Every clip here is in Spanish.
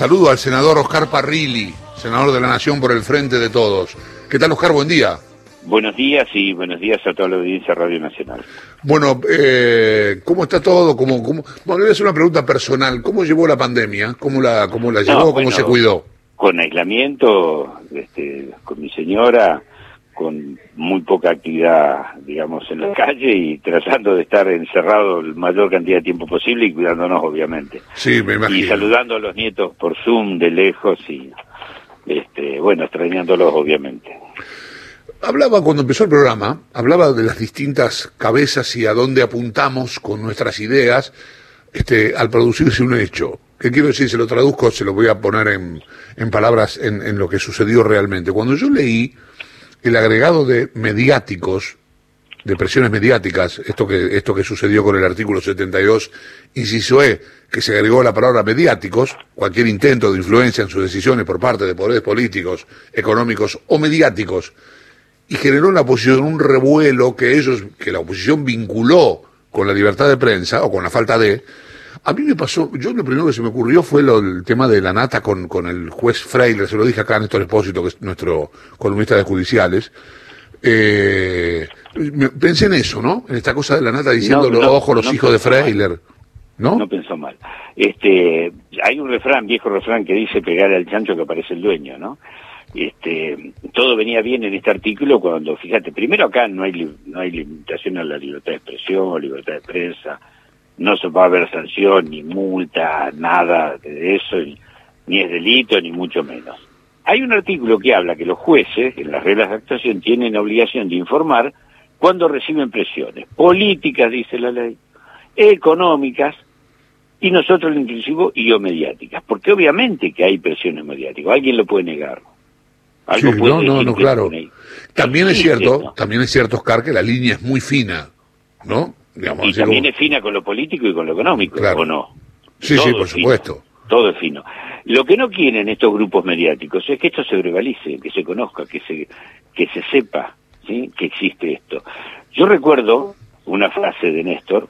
Saludo al senador Oscar Parrilli, senador de la Nación por el Frente de Todos. ¿Qué tal, Oscar? Buen día. Buenos días y buenos días a toda la audiencia Radio Nacional. Bueno, eh, ¿cómo está todo? ¿Cómo, cómo... Bueno, le voy a hacer una pregunta personal. ¿Cómo llevó la pandemia? ¿Cómo la, cómo la llevó? ¿Cómo se cuidó? Con aislamiento, este, con mi señora, con muy poca actividad, digamos, en la calle y tratando de estar encerrado el mayor cantidad de tiempo posible y cuidándonos, obviamente. Sí, me imagino. Y saludando a los nietos por Zoom de lejos y, este, bueno, extrañándolos, obviamente. Hablaba cuando empezó el programa, hablaba de las distintas cabezas y a dónde apuntamos con nuestras ideas este, al producirse un hecho. ¿Qué quiero decir? Se lo traduzco, se lo voy a poner en, en palabras en, en lo que sucedió realmente. Cuando yo leí el agregado de mediáticos, de presiones mediáticas, esto que, esto que sucedió con el artículo 72, inciso E, que se agregó la palabra mediáticos, cualquier intento de influencia en sus decisiones por parte de poderes políticos, económicos o mediáticos, y generó en la oposición un revuelo que ellos, que la oposición vinculó con la libertad de prensa, o con la falta de, a mí me pasó, yo lo primero que se me ocurrió fue lo, el tema de la nata con, con el juez Freire, se lo dije acá a Néstor Espósito, que es nuestro columnista de judiciales. Eh, pensé en eso, ¿no? En esta cosa de la nata diciendo los ojos, los hijos de Freiler. ¿No? No pensó mal. Este, hay un refrán, viejo refrán, que dice pegar al chancho que aparece el dueño, ¿no? Este, todo venía bien en este artículo cuando, fíjate, primero acá no hay, no hay limitación a la libertad de expresión, libertad de prensa, no se va a haber sanción, ni multa, nada de eso, ni, es delito, ni mucho menos. Hay un artículo que habla que los jueces, en las reglas de actuación, tienen obligación de informar cuando reciben presiones políticas, dice la ley, económicas, y nosotros inclusivo y o mediáticas, porque obviamente que hay presiones mediáticas, alguien lo puede negar. Algo no, no, no, claro. También es cierto, también es cierto, Oscar, que la línea es muy fina, ¿no? Y también es fina con lo político y con lo económico, ¿o no? Sí, sí, por supuesto. todo es fino. Lo que no quieren estos grupos mediáticos es que esto se prevalice, que se conozca, que se, que se sepa ¿sí? que existe esto. Yo recuerdo una frase de Néstor,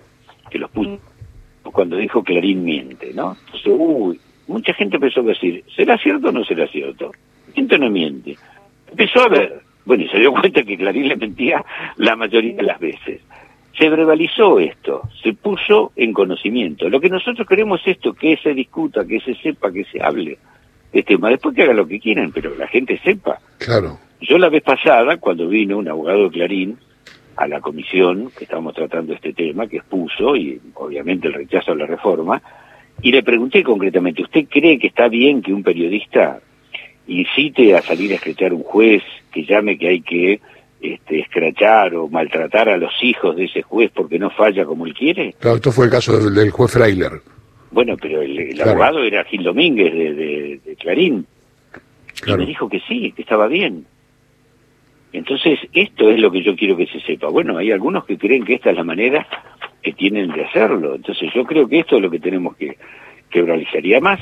que los puso cuando dijo Clarín miente, ¿no? Entonces, uy, mucha gente empezó a decir, ¿será cierto o no será cierto? Miente o no miente. Empezó a ver, bueno, y se dio cuenta que Clarín le mentía la mayoría de las veces se verbalizó esto, se puso en conocimiento. Lo que nosotros queremos es esto, que se discuta, que se sepa, que se hable de este tema. Después que hagan lo que quieran, pero la gente sepa. Claro. Yo la vez pasada, cuando vino un abogado de Clarín a la comisión que estábamos tratando este tema, que expuso, y obviamente el rechazo a la reforma, y le pregunté concretamente, ¿usted cree que está bien que un periodista incite a salir a escrechar un juez, que llame que hay que este, escrachar o maltratar a los hijos de ese juez porque no falla como él quiere. Claro, esto fue el caso del, juez Freiler. Bueno, pero el, abogado era Gil Domínguez de, Clarín. Y me dijo que sí, que estaba bien. Entonces, esto es lo que yo quiero que se sepa. Bueno, hay algunos que creen que esta es la manera que tienen de hacerlo. Entonces, yo creo que esto es lo que tenemos que, que realizaría más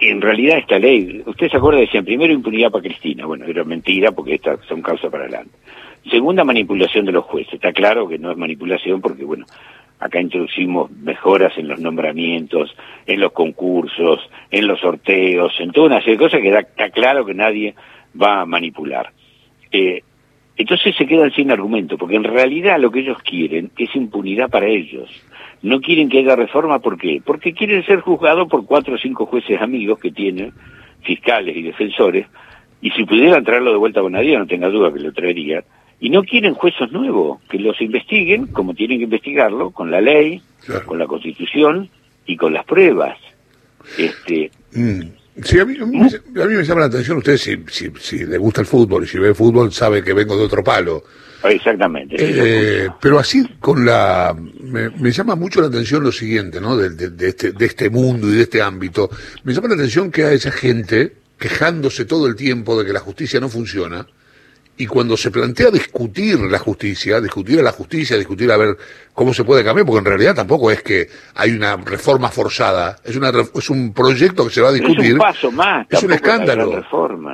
en realidad esta ley, usted se acuerda, decían primero impunidad para Cristina, bueno, era mentira porque estas son causas para adelante. Segunda, manipulación de los jueces. Está claro que no es manipulación porque, bueno, acá introducimos mejoras en los nombramientos, en los concursos, en los sorteos, en toda una serie de cosas que está claro que nadie va a manipular. Eh, entonces se quedan sin argumento, porque en realidad lo que ellos quieren es impunidad para ellos no quieren que haya reforma, ¿por qué? Porque quieren ser juzgados por cuatro o cinco jueces amigos que tienen, fiscales y defensores, y si pudieran traerlo de vuelta a Bonadía, no tenga duda que lo traerían, y no quieren jueces nuevos, que los investiguen como tienen que investigarlo, con la ley, con la constitución y con las pruebas. Este, mm. Sí, a mí, a, mí, me llama la atención, usted si, si, si le gusta el fútbol y si ve fútbol sabe que vengo de otro palo. Exactamente. Eh, pero así con la... Me, llama mucho la atención lo siguiente, ¿no? De, de, este, de este mundo y de este ámbito. Me llama la atención que hay esa gente quejándose todo el tiempo de que la justicia no funciona, y cuando se plantea discutir la justicia, discutir a la justicia, discutir a ver cómo se puede cambiar, porque en realidad tampoco es que hay una reforma forzada, es una es un proyecto que se va a discutir. Es un paso más. Es un escándalo.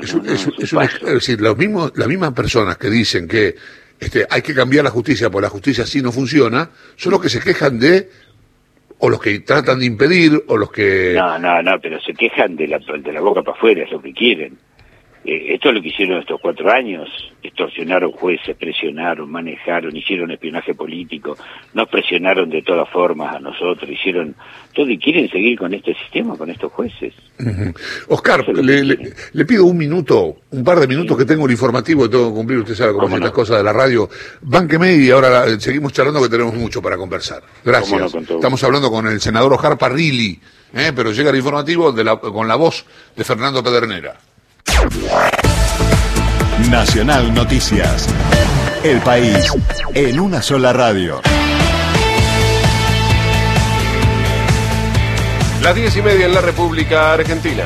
es, decir, los mismos, las mismas personas que dicen que este, hay que cambiar la justicia porque la justicia así no funciona, son los que se quejan de o los que tratan de impedir, o los que... No, no, no, pero se quejan de la, de la boca para afuera, es lo que quieren. Eh, esto es lo que hicieron estos cuatro años, extorsionaron jueces, presionaron, manejaron, hicieron espionaje político, nos presionaron de todas formas a nosotros, hicieron todo y quieren seguir con este sistema, con estos jueces. Oscar, le, pido un minuto, un par de minutos que tengo el informativo, tengo que cumplir, usted sabe cómo son las cosas de la radio. Banqueme y ahora seguimos charlando que tenemos mucho para conversar. Gracias. Estamos hablando con el senador Oscar Parrilli, ¿eh? pero llega el informativo de la, con la voz de Fernando Pedernera. Nacional Noticias. El país en una sola radio. Las diez y media en la República Argentina.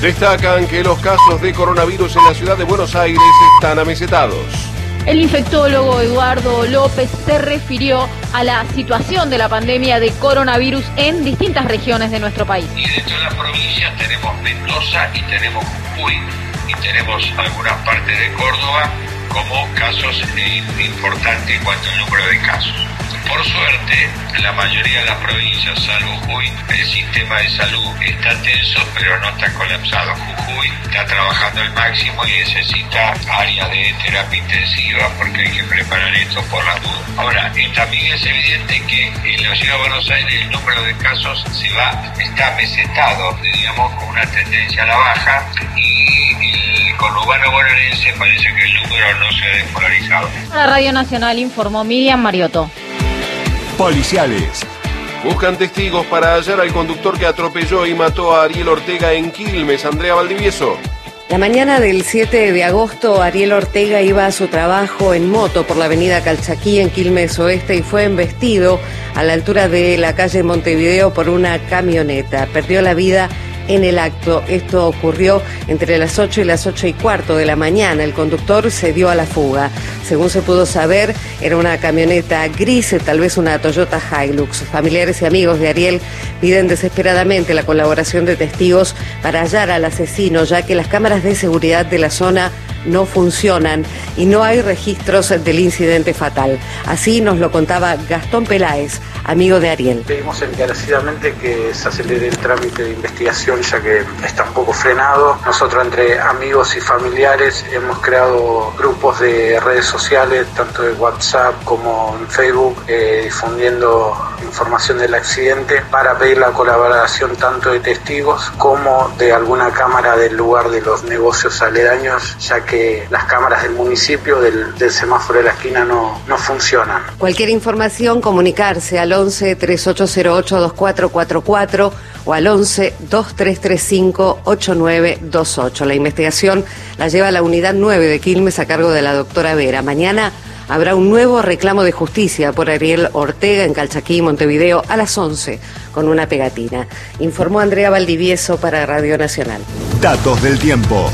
Destacan que los casos de coronavirus en la ciudad de Buenos Aires están amesetados. El infectólogo Eduardo López se refirió a la situación de la pandemia de coronavirus en distintas regiones de nuestro país. Y dentro de las provincias tenemos Mendoza y tenemos Jujuy y tenemos algunas partes de Córdoba como casos importantes en cuanto al número de casos. Por suerte, la mayoría de las provincias, salvo Jujuy, el sistema de salud está tenso, pero no está colapsado. Jujuy está trabajando al máximo y necesita áreas de terapia intensiva porque hay que preparar esto por la duda. Ahora, también es evidente que en la ciudad de Buenos Aires el número de casos se va, está mesetado, digamos, con una tendencia a la baja y el conurbano bonaerense parece que el número no se ha despolarizado. La Radio Nacional informó Miriam Mariotto policiales. Buscan testigos para hallar al conductor que atropelló y mató a Ariel Ortega en Quilmes, Andrea Valdivieso. La mañana del 7 de agosto, Ariel Ortega iba a su trabajo en moto por la avenida Calchaquí en Quilmes Oeste y fue embestido a la altura de la calle Montevideo por una camioneta. Perdió la vida en el acto. Esto ocurrió entre las 8 y las 8 y cuarto de la mañana. El conductor se dio a la fuga. Según se pudo saber, era una camioneta gris, tal vez una Toyota Hilux. Familiares y amigos de Ariel piden desesperadamente la colaboración de testigos para hallar al asesino, ya que las cámaras de seguridad de la zona no funcionan y no hay registros del incidente fatal. Así nos lo contaba Gastón Peláez, amigo de Ariel. Pedimos encarecidamente que se acelere el trámite de investigación ya que está un poco frenado. Nosotros entre amigos y familiares hemos creado grupos de redes sociales, tanto de WhatsApp como en Facebook, eh, difundiendo información del accidente para pedir la colaboración tanto de testigos como de alguna cámara del lugar de los negocios aledaños, ya que las cámaras del municipio del, semáforo de la esquina no, no funcionan. Cualquier información, comunicarse al 11 3808 2444 o al 11 2335 8928. La investigación la lleva la unidad 9 de Quilmes a cargo de la doctora Vera. Mañana habrá un nuevo reclamo de justicia por Ariel Ortega en Calchaquí, Montevideo, a las 11, con una pegatina. Informó Andrea Valdivieso para Radio Nacional. Datos del tiempo.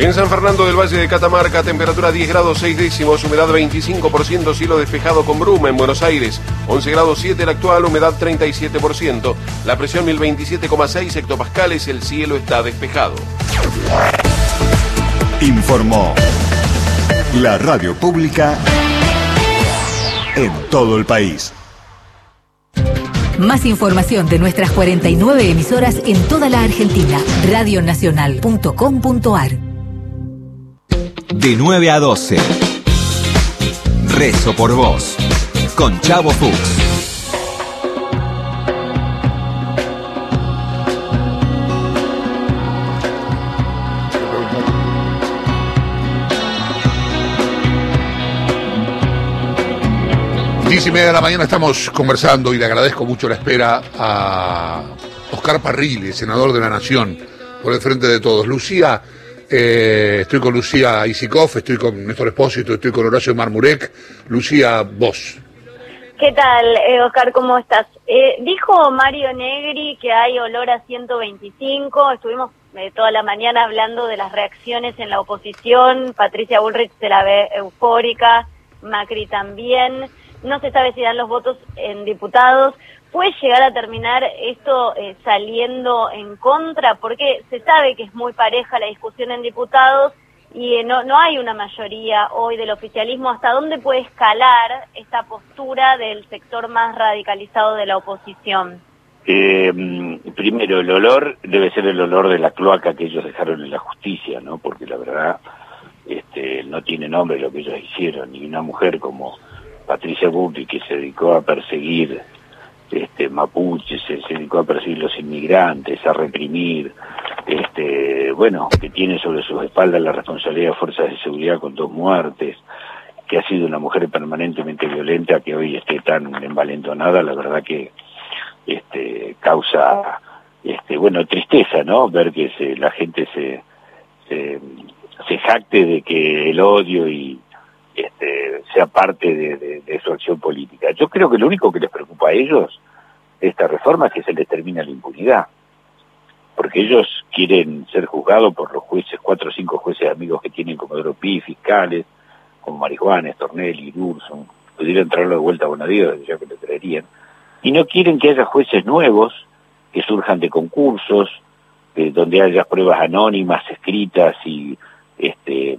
En San Fernando del Valle de Catamarca, temperatura 10 grados 6 décimos, humedad 25%, cielo despejado con bruma en Buenos Aires, 11 grados 7 el actual, humedad 37%, la presión 1027,6 hectopascales, el cielo está despejado. Informó la radio pública en todo el país. Más información de nuestras 49 emisoras en toda la Argentina. Radionacional.com.ar De 9 a 12. Rezo por vos. Con Chavo Fuchs. Diez y media de la mañana estamos conversando y le agradezco mucho la espera a Oscar Parrilli, senador de la Nación, por el frente de todos. Lucía, eh, estoy con Lucía Isikoff, estoy con Néstor Espósito, estoy con Horacio Marmurek. Lucía, vos. ¿Qué tal, eh, Oscar? ¿Cómo estás? Eh, dijo Mario Negri que hay olor a 125. Estuvimos toda la mañana hablando de las reacciones en la oposición. Patricia Bullrich se la ve eufórica, Macri también no se sabe si dan los votos en diputados. ¿Puede llegar a terminar esto eh, saliendo en contra? Porque se sabe que es muy pareja la discusión en diputados y eh, no, no hay una mayoría hoy del oficialismo. ¿Hasta dónde puede escalar esta postura del sector más radicalizado de la oposición? Eh, primero, el olor debe ser el olor de la cloaca que ellos dejaron en la justicia, ¿no? Porque la verdad este, no tiene nombre lo que ellos hicieron. Y una mujer como Patricia Butti, que se dedicó a perseguir este, mapuches, se, dedicó a perseguir los inmigrantes, a reprimir, este, bueno, que tiene sobre sus espaldas la responsabilidad de fuerzas de seguridad con dos muertes, que ha sido una mujer permanentemente violenta, que hoy esté tan envalentonada, la verdad que este, causa, este, bueno, tristeza, ¿no? Ver que se, la gente se, se, se jacte de que el odio y este, sea parte de, su acción política. Yo creo que lo único que les preocupa a ellos de esta reforma es que se les termina la impunidad, porque ellos quieren ser juzgados por los jueces, cuatro o cinco jueces amigos que tienen como Europi, fiscales, como Marijuana, Tornelli, Urson, pudieran traerlo de vuelta a Bonadío, ya que lo traerían, y no quieren que haya jueces nuevos que surjan de concursos, eh, donde haya pruebas anónimas, escritas y este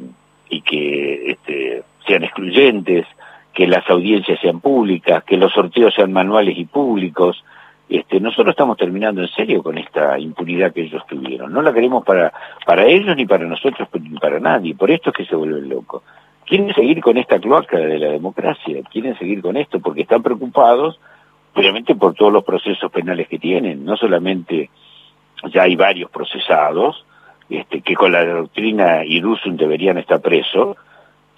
y que este, sean excluyentes, que las audiencias sean públicas, que los sorteos sean manuales y públicos. Este, nosotros estamos terminando en serio con esta impunidad que ellos tuvieron. No la queremos para, para ellos, ni para nosotros, ni para nadie. Por esto es que se vuelven locos. Quieren seguir con esta cloaca de la democracia, quieren seguir con esto porque están preocupados, obviamente, por todos los procesos penales que tienen. No solamente ya hay varios procesados, este, que con la doctrina Irusun deberían estar presos,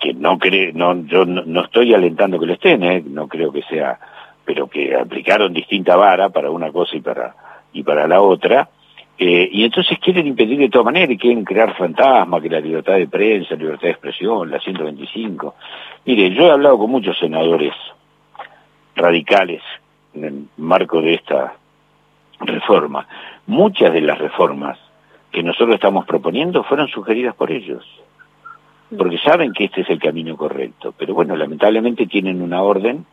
que no cree, no, yo no, estoy alentando que lo estén, ¿eh? no creo que sea, pero que aplicaron distinta vara para una cosa y para, y para la otra, eh, y entonces quieren impedir de todas maneras y quieren crear fantasmas, que la libertad de prensa, libertad de expresión, la 125. Mire, yo he hablado con muchos senadores radicales en el marco de esta reforma. Muchas de las reformas que nosotros estamos proponiendo fueron sugeridas por ellos, porque saben que este es el camino correcto. Pero bueno, lamentablemente tienen una orden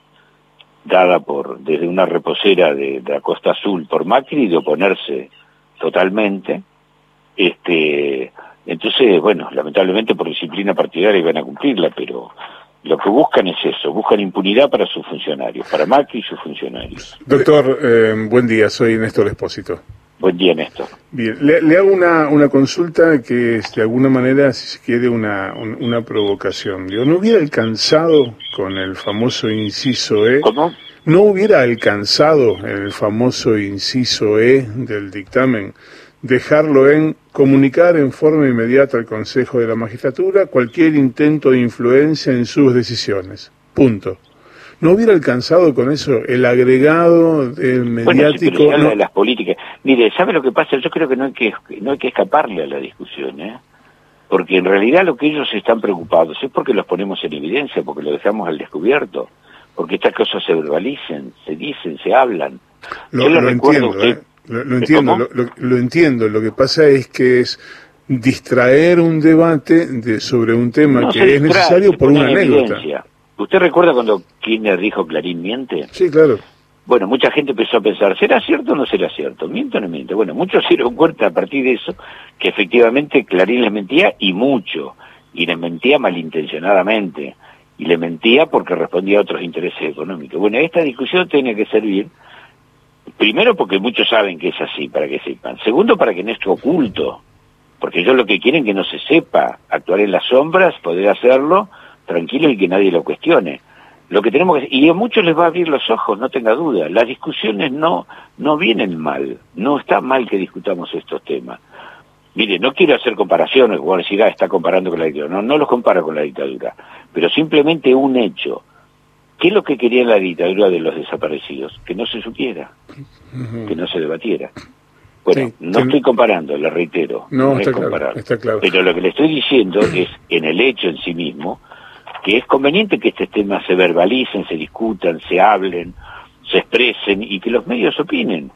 dada por desde una reposera de, la Costa Azul por Macri de oponerse totalmente. Este, entonces, bueno, lamentablemente por disciplina partidaria iban a cumplirla, pero lo que buscan es eso, buscan impunidad para sus funcionarios, para Macri y sus funcionarios. Doctor, eh, buen día, soy Néstor Espósito. Buen día, Néstor. Bien, le, hago una, una, consulta que es de alguna manera, si se quiere, una, una provocación. Yo ¿no hubiera alcanzado con el famoso inciso E? ¿Cómo? ¿No hubiera alcanzado el famoso inciso E del dictamen dejarlo en comunicar en forma inmediata al Consejo de la Magistratura cualquier intento de influencia en sus decisiones? Punto. ¿No hubiera alcanzado con eso el agregado del mediático? Bueno, de las políticas. Mire, ¿sabe lo que pasa? Yo creo que no hay que, no hay que escaparle a la discusión, ¿eh? Porque en realidad lo que ellos están preocupados es porque los ponemos en evidencia, porque lo dejamos al descubierto, porque estas cosas se verbalicen, se dicen, se hablan. Lo, Yo lo entiendo, ¿eh? lo, entiendo, lo, entiendo. Lo que pasa es que es distraer un debate de, sobre un tema que es necesario por una anécdota. ¿Usted recuerda cuando Kirchner dijo Clarín miente? Sí, claro. Bueno, mucha gente empezó a pensar, ¿será cierto o no será cierto? ¿Miente o no miente? Bueno, muchos se dieron cuenta a partir de eso que efectivamente Clarín les mentía y mucho, y les mentía malintencionadamente, y le mentía porque respondía a otros intereses económicos. Bueno, esta discusión tiene que servir, primero porque muchos saben que es así, para que sepan. Segundo, para que no esté oculto, porque ellos lo que quieren que no se sepa, actuar en las sombras, poder hacerlo, tranquilo y que nadie lo cuestione. Lo que tenemos que y a muchos les va a abrir los ojos, no tenga duda. Las discusiones no no vienen mal, no está mal que discutamos estos temas. Mire, no quiero hacer comparaciones, como decir, ah, está comparando con la dictadura. No, no los comparo con la dictadura, pero simplemente un hecho. ¿Qué es lo que quería la dictadura de los desaparecidos? Que no se supiera, que no se debatiera. Bueno, no estoy comparando, le reitero. No, está, está claro. Pero lo que le estoy diciendo es, en el hecho en sí mismo, que es conveniente que estos temas se verbalicen, se discutan, se hablen, se expresen y que los medios opinen.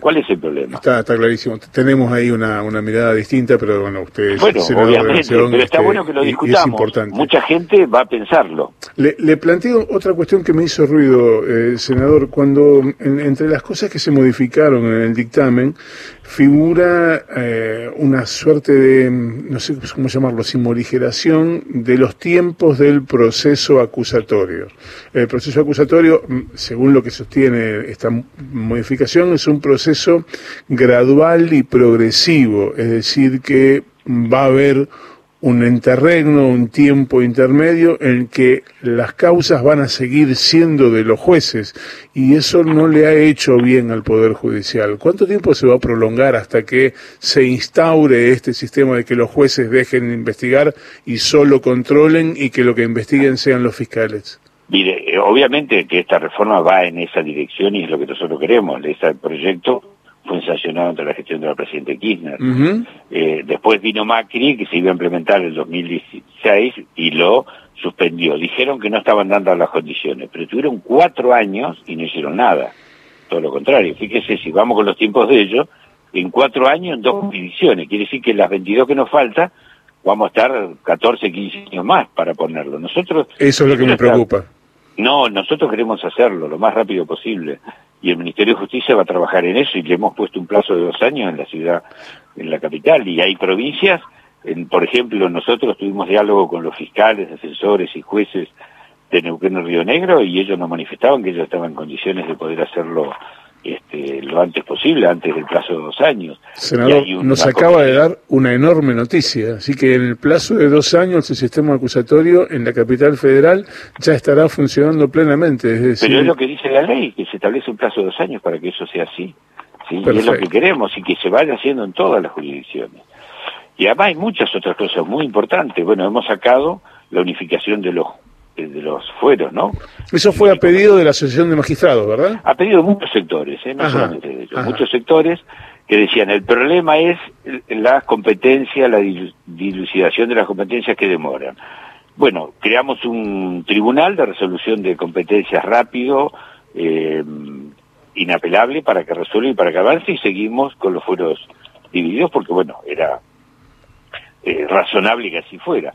¿Cuál es el problema? Está, está clarísimo. Tenemos ahí una, una mirada distinta, pero bueno, ustedes... Bueno, obviamente, pero está este, bueno que lo discutamos. Mucha gente va a pensarlo. Le, le, planteo otra cuestión que me hizo ruido, eh, senador. Cuando entre las cosas que se modificaron en el dictamen, figura eh, una suerte de, no sé cómo llamarlo, simorigeración de los tiempos del proceso acusatorio. El proceso acusatorio, mm, según lo que sostiene esta modificación, es un proceso gradual y progresivo, es decir, que va a haber un interregno, un tiempo intermedio en que las causas van a seguir siendo de los jueces y eso no le ha hecho bien al Poder Judicial. ¿Cuánto tiempo se va a prolongar hasta que se instaure este sistema de que los jueces dejen de investigar y solo controlen y que lo que investiguen sean los fiscales? Mire, eh, obviamente que esta reforma va en esa dirección y es lo que nosotros queremos. Ese proyecto fue sancionado ante la gestión de la presidenta Kirchner. Eh, después vino Macri, que se iba a implementar en el 2016, y lo suspendió. Dijeron que no estaban dando las condiciones, pero tuvieron cuatro años y no hicieron nada. Todo lo contrario. Fíjese, si vamos con los tiempos de ellos, en cuatro años, en dos jurisdicciones. Quiere decir que las 22 que nos falta, vamos a estar 14, 15 años más para ponerlo. Nosotros... Eso es lo que me preocupa. No, nosotros queremos hacerlo lo más rápido posible. Y el Ministerio de Justicia va a trabajar en eso y le hemos puesto un plazo de dos años en la ciudad, en la capital. Y hay provincias, en, por ejemplo, nosotros tuvimos diálogo con los fiscales, defensores y jueces de Neuquén y Río Negro y ellos nos manifestaban que ellos estaban en condiciones de poder hacerlo este, lo antes posible, antes del plazo de dos años. Senador, nos acaba de dar una enorme noticia, así que en el plazo de dos años el sistema acusatorio en la capital federal ya estará funcionando plenamente. Es Pero es lo que dice la ley, que se establece un plazo de dos años para que eso sea así. ¿sí? Y es lo que queremos y que se vaya haciendo en todas las jurisdicciones. Y además hay muchas otras cosas muy importantes. Bueno, hemos sacado la unificación de los de los fueros, ¿no? Eso fue a pedido de la Asociación de Magistrados, ¿verdad? A pedido de muchos sectores, ¿eh? no solamente de ellos, muchos sectores que decían el problema es la competencia, la dilucidación de las competencias que demoran. Bueno, creamos un tribunal de resolución de competencias rápido, eh, inapelable para que resuelva y para que avance y seguimos con los fueros divididos porque bueno, era eh, razonable que así fuera.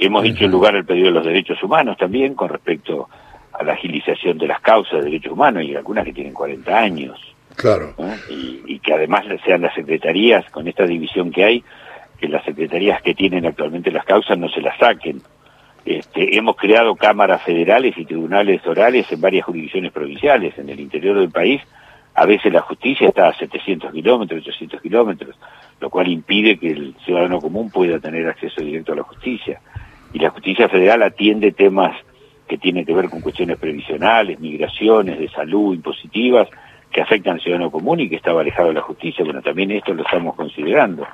Hemos en lugar al pedido de los derechos humanos también con respecto a la agilización de las causas de derechos humanos y algunas que tienen 40 años. Claro. Y, que además sean las secretarías, con esta división que hay, que las secretarías que tienen actualmente las causas no se las saquen. Este, hemos creado cámaras federales y tribunales orales en varias jurisdicciones provinciales en el interior del país. A veces la justicia está a 700 kilómetros, 800 kilómetros, lo cual impide que el ciudadano común pueda tener acceso directo a la justicia y la justicia federal atiende temas que tienen que ver con cuestiones previsionales, migraciones, de salud, impositivas, que afectan al ciudadano común y que estaba alejado de la justicia. Bueno, también esto lo estamos considerando.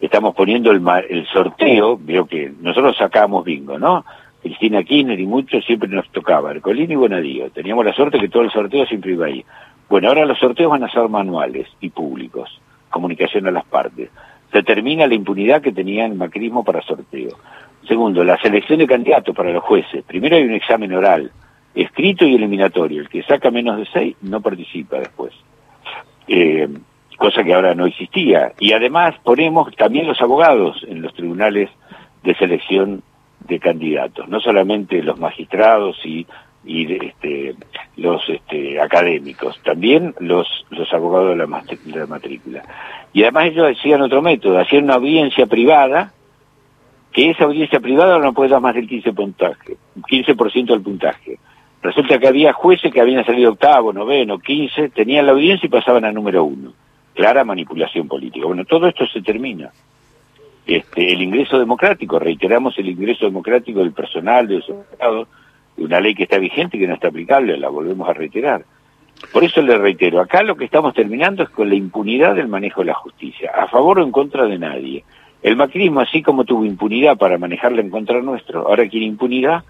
Estamos poniendo el, el sorteo, veo que nosotros sacábamos bingo, ¿no? Cristina Kirchner y muchos siempre nos tocaba, Ercolini y Bonadío. Teníamos la suerte que todo el sorteo siempre iba ahí. Bueno, ahora los sorteos van a ser manuales y públicos, comunicación a las partes. Se termina la impunidad que tenía el macrismo para sorteo. Segundo, la selección de candidatos para los jueces. Primero hay un examen oral, escrito y eliminatorio. El que saca menos de seis no participa después. Eh, cosa que ahora no existía. Y además ponemos también los abogados en los tribunales de selección de candidatos, no solamente los magistrados y, y este, los este, académicos, también los, abogados de la matrícula. Y además ellos hacían otro método, hacían una audiencia privada que esa audiencia privada no puede dar más del 15%, puntaje, 15 del puntaje. Resulta que había jueces que habían salido octavo, noveno, quince, tenían la audiencia y pasaban a número uno. Clara manipulación política. Bueno, todo esto se termina. Este, el ingreso democrático, reiteramos el ingreso democrático del personal, de los abogados, de una ley que está vigente y que no está aplicable, la volvemos a reiterar. Por eso le reitero, acá lo que estamos terminando es con la impunidad del manejo de la justicia, a favor o en contra de nadie. El macrismo, así como tuvo impunidad para manejarla en contra nuestro, ahora quiere impunidad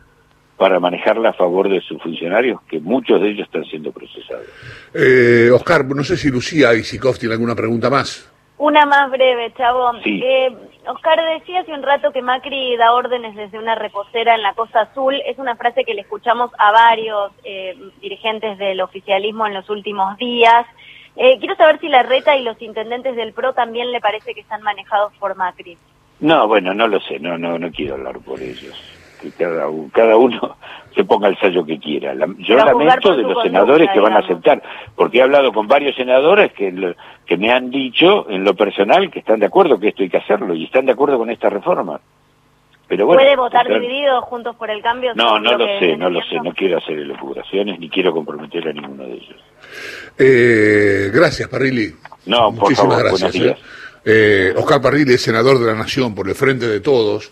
para manejarla a favor de sus funcionarios, que muchos de ellos están siendo procesados. Eh, Oscar, no sé si Lucía y Sikov tienen alguna pregunta más. Una más breve, Chavo. Eh, Oscar decía hace un rato que Macri da órdenes desde una reposera en la Costa Azul. Es una frase que le escuchamos a varios eh, dirigentes del oficialismo en los últimos días. Eh, quiero saber si la reta y los intendentes del PRO también le parece que están manejados por Macri. No, bueno, no lo sé, no, no, no quiero hablar por ellos. Que cada, cada uno se ponga el sello que quiera. La- yo lamento de los senadores que van a aceptar, porque he hablado con varios senadores que, lo- que me han dicho en lo personal que están de acuerdo que esto hay que hacerlo y están de acuerdo con esta reforma. Pero bueno, ¿Puede votar tendrán- dividido juntos por el cambio? No, no lo sé, no lo sé, no quiero hacer elucubraciones ni quiero comprometer a ninguno de ellos. Eh, gracias, Parrilli. No, por Muchísimas favor, gracias. buenos días. eh. Eh, Oscar Parrilli es senador de la Nación por el Frente de Todos.